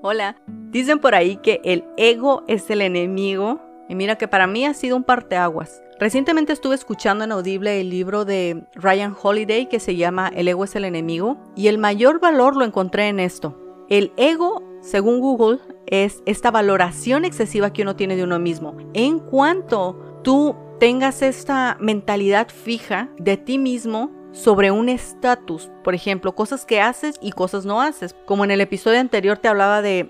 Hola. Dicen por ahí que el ego es el enemigo y mira que para mí ha sido un parteaguas. Recientemente estuve escuchando en Audible el libro de Ryan Holiday que se llama El ego es el enemigo y el mayor valor lo encontré en esto. El ego, según Google, es esta valoración excesiva que uno tiene de uno mismo. En cuanto tú tengas esta mentalidad fija de ti mismo sobre un estatus, por ejemplo, cosas que haces y cosas no haces. Como en el episodio anterior te hablaba de,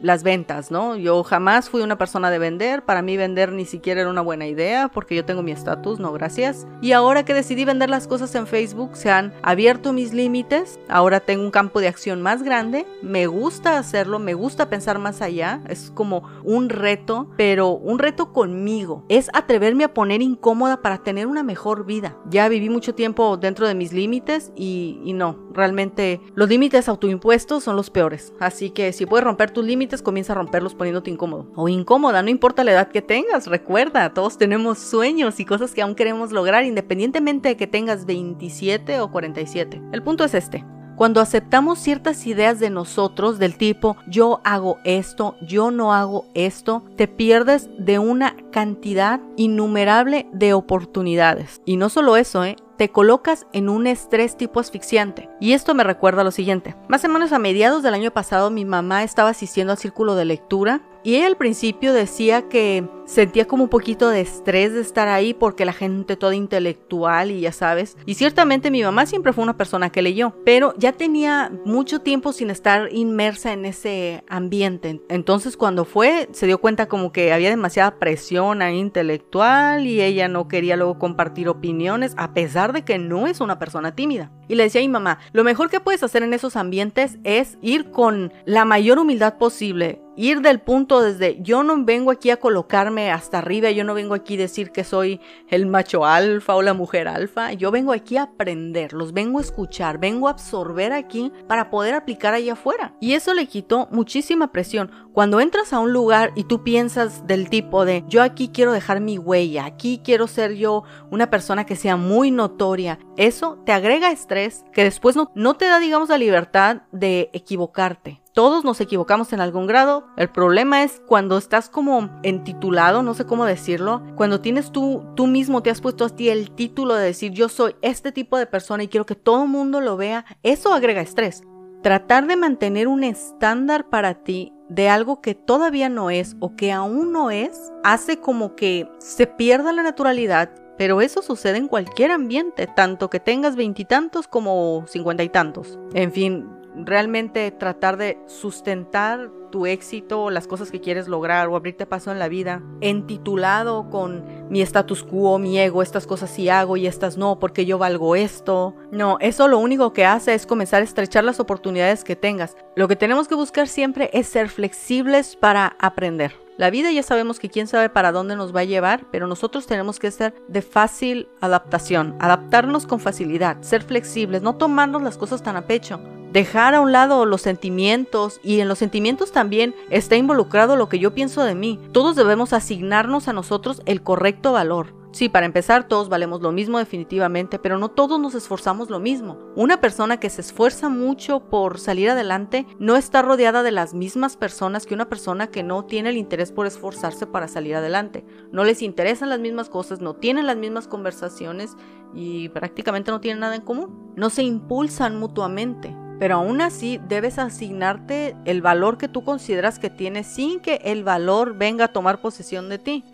las ventas, ¿no? Yo jamás fui una persona de vender, para mí vender ni siquiera era una buena idea porque yo tengo mi estatus, no gracias. Y ahora que decidí vender las cosas en Facebook, se han abierto mis límites, ahora tengo un campo de acción más grande, me gusta hacerlo, me gusta pensar más allá, es como un reto, pero un reto conmigo, es atreverme a poner incómoda para tener una mejor vida. Ya viví mucho tiempo dentro de mis límites y, y no, realmente los límites autoimpuestos son los peores. Así que si puedes romper tus límites, comienza a romperlos poniéndote incómodo. O incómoda, no importa la edad que tengas, recuerda, todos tenemos sueños y cosas que aún queremos lograr independientemente de que tengas 27 o 47. El punto es este. Cuando aceptamos ciertas ideas de nosotros del tipo yo hago esto, yo no hago esto, te pierdes de una cantidad innumerable de oportunidades. Y no solo eso, ¿eh? Te colocas en un estrés tipo asfixiante. Y esto me recuerda a lo siguiente. Más o menos a mediados del año pasado mi mamá estaba asistiendo al círculo de lectura y ella al principio decía que sentía como un poquito de estrés de estar ahí porque la gente toda intelectual y ya sabes. Y ciertamente mi mamá siempre fue una persona que leyó, pero ya tenía mucho tiempo sin estar inmersa en ese ambiente. Entonces cuando fue se dio cuenta como que había demasiada presión ahí intelectual y ella no quería luego compartir opiniones a pesar de que no es una persona tímida. Y le decía a mi mamá, lo mejor que puedes hacer en esos ambientes es ir con la mayor humildad posible ir del punto desde yo no vengo aquí a colocarme hasta arriba, yo no vengo aquí a decir que soy el macho alfa o la mujer alfa, yo vengo aquí a aprender, los vengo a escuchar, vengo a absorber aquí para poder aplicar allá afuera. Y eso le quitó muchísima presión. Cuando entras a un lugar y tú piensas del tipo de yo aquí quiero dejar mi huella, aquí quiero ser yo una persona que sea muy notoria, eso te agrega estrés que después no, no te da digamos la libertad de equivocarte. Todos nos equivocamos en algún grado. El problema es cuando estás como entitulado, no sé cómo decirlo, cuando tienes tú, tú mismo te has puesto a ti el título de decir yo soy este tipo de persona y quiero que todo el mundo lo vea, eso agrega estrés. Tratar de mantener un estándar para ti de algo que todavía no es o que aún no es, hace como que se pierda la naturalidad pero eso sucede en cualquier ambiente, tanto que tengas veintitantos como cincuenta y tantos. En fin, realmente tratar de sustentar tu éxito, las cosas que quieres lograr o abrirte paso en la vida, entitulado con mi status quo, mi ego, estas cosas sí hago y estas no, porque yo valgo esto. No, eso lo único que hace es comenzar a estrechar las oportunidades que tengas. Lo que tenemos que buscar siempre es ser flexibles para aprender. La vida ya sabemos que quién sabe para dónde nos va a llevar, pero nosotros tenemos que ser de fácil adaptación, adaptarnos con facilidad, ser flexibles, no tomarnos las cosas tan a pecho dejar a un lado los sentimientos y en los sentimientos también está involucrado lo que yo pienso de mí. Todos debemos asignarnos a nosotros el correcto valor. Sí, para empezar, todos valemos lo mismo definitivamente, pero no todos nos esforzamos lo mismo. Una persona que se esfuerza mucho por salir adelante no está rodeada de las mismas personas que una persona que no tiene el interés por esforzarse para salir adelante. No les interesan las mismas cosas, no tienen las mismas conversaciones y prácticamente no tienen nada en común. No se impulsan mutuamente pero aún así debes asignarte el valor que tú consideras que tienes sin que el valor venga a tomar posesión de ti.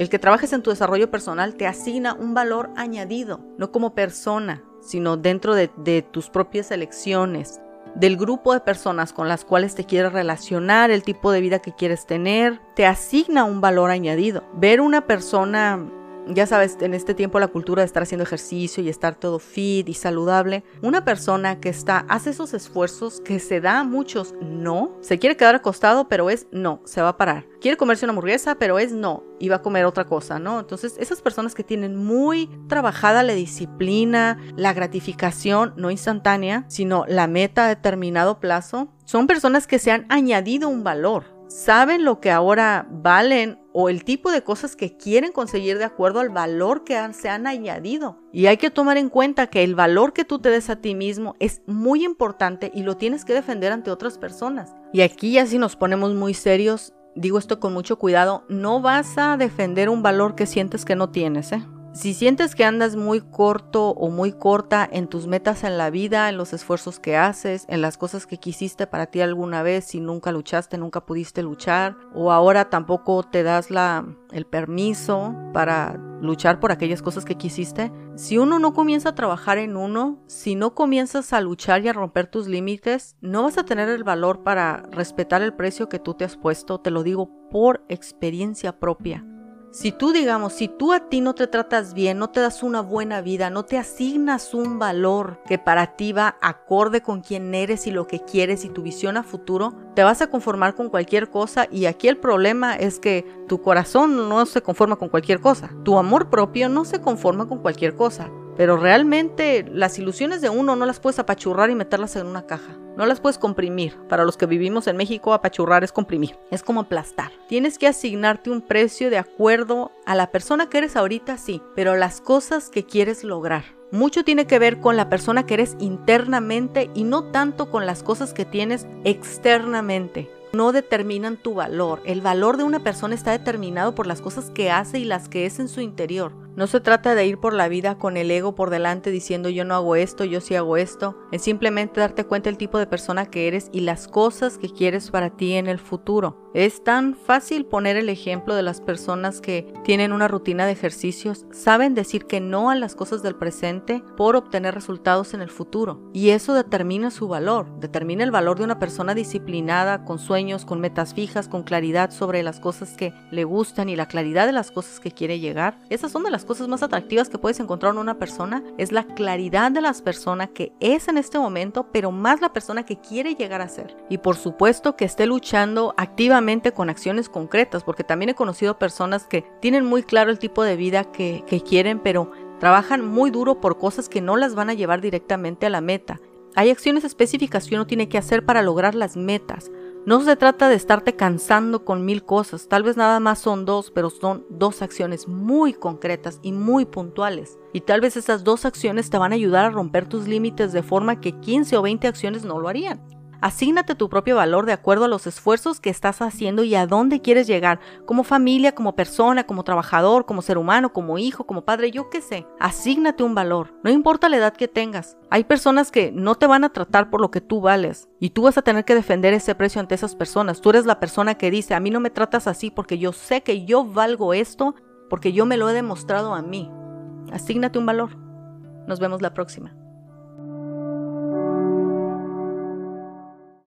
El que trabajes en tu desarrollo personal te asigna un valor añadido, no como persona, sino dentro de, de tus propias elecciones, del grupo de personas con las cuales te quieres relacionar, el tipo de vida que quieres tener, te asigna un valor añadido. Ver una persona ya sabes, en este tiempo la cultura de estar haciendo ejercicio y estar todo fit y saludable, una persona que está, hace esos esfuerzos que se da a muchos no, se quiere quedar acostado, pero es no, se va a parar. Quiere comerse una hamburguesa, pero es no, y va a comer otra cosa, ¿no? Entonces, esas personas que tienen muy trabajada la disciplina, la gratificación, no instantánea, sino la meta a determinado plazo, son personas que se han añadido un valor saben lo que ahora valen o el tipo de cosas que quieren conseguir de acuerdo al valor que se han añadido. Y hay que tomar en cuenta que el valor que tú te des a ti mismo es muy importante y lo tienes que defender ante otras personas. Y aquí ya si nos ponemos muy serios, digo esto con mucho cuidado, no vas a defender un valor que sientes que no tienes, ¿eh? Si sientes que andas muy corto o muy corta en tus metas en la vida, en los esfuerzos que haces, en las cosas que quisiste para ti alguna vez y nunca luchaste, nunca pudiste luchar, o ahora tampoco te das la, el permiso para luchar por aquellas cosas que quisiste, si uno no comienza a trabajar en uno, si no comienzas a luchar y a romper tus límites, no vas a tener el valor para respetar el precio que tú te has puesto, te lo digo por experiencia propia. Si tú, digamos, si tú a ti no te tratas bien, no te das una buena vida, no te asignas un valor que para ti va acorde con quién eres y lo que quieres y tu visión a futuro, te vas a conformar con cualquier cosa y aquí el problema es que tu corazón no se conforma con cualquier cosa, tu amor propio no se conforma con cualquier cosa. Pero realmente las ilusiones de uno no las puedes apachurrar y meterlas en una caja. No las puedes comprimir. Para los que vivimos en México, apachurrar es comprimir. Es como aplastar. Tienes que asignarte un precio de acuerdo a la persona que eres ahorita, sí, pero las cosas que quieres lograr. Mucho tiene que ver con la persona que eres internamente y no tanto con las cosas que tienes externamente no determinan tu valor. El valor de una persona está determinado por las cosas que hace y las que es en su interior. No se trata de ir por la vida con el ego por delante diciendo yo no hago esto, yo sí hago esto. Es simplemente darte cuenta del tipo de persona que eres y las cosas que quieres para ti en el futuro. Es tan fácil poner el ejemplo de las personas que tienen una rutina de ejercicios, saben decir que no a las cosas del presente por obtener resultados en el futuro. Y eso determina su valor, determina el valor de una persona disciplinada, con sueños, con metas fijas, con claridad sobre las cosas que le gustan y la claridad de las cosas que quiere llegar. Esas son de las cosas más atractivas que puedes encontrar en una persona es la claridad de las personas que es en este momento, pero más la persona que quiere llegar a ser. Y por supuesto que esté luchando activamente con acciones concretas, porque también he conocido personas que tienen muy claro el tipo de vida que, que quieren, pero trabajan muy duro por cosas que no las van a llevar directamente a la meta. Hay acciones específicas que uno tiene que hacer para lograr las metas. No se trata de estarte cansando con mil cosas, tal vez nada más son dos, pero son dos acciones muy concretas y muy puntuales. Y tal vez esas dos acciones te van a ayudar a romper tus límites de forma que 15 o 20 acciones no lo harían. Asígnate tu propio valor de acuerdo a los esfuerzos que estás haciendo y a dónde quieres llegar, como familia, como persona, como trabajador, como ser humano, como hijo, como padre, yo qué sé. Asígnate un valor, no importa la edad que tengas. Hay personas que no te van a tratar por lo que tú vales y tú vas a tener que defender ese precio ante esas personas. Tú eres la persona que dice, a mí no me tratas así porque yo sé que yo valgo esto porque yo me lo he demostrado a mí. Asígnate un valor. Nos vemos la próxima.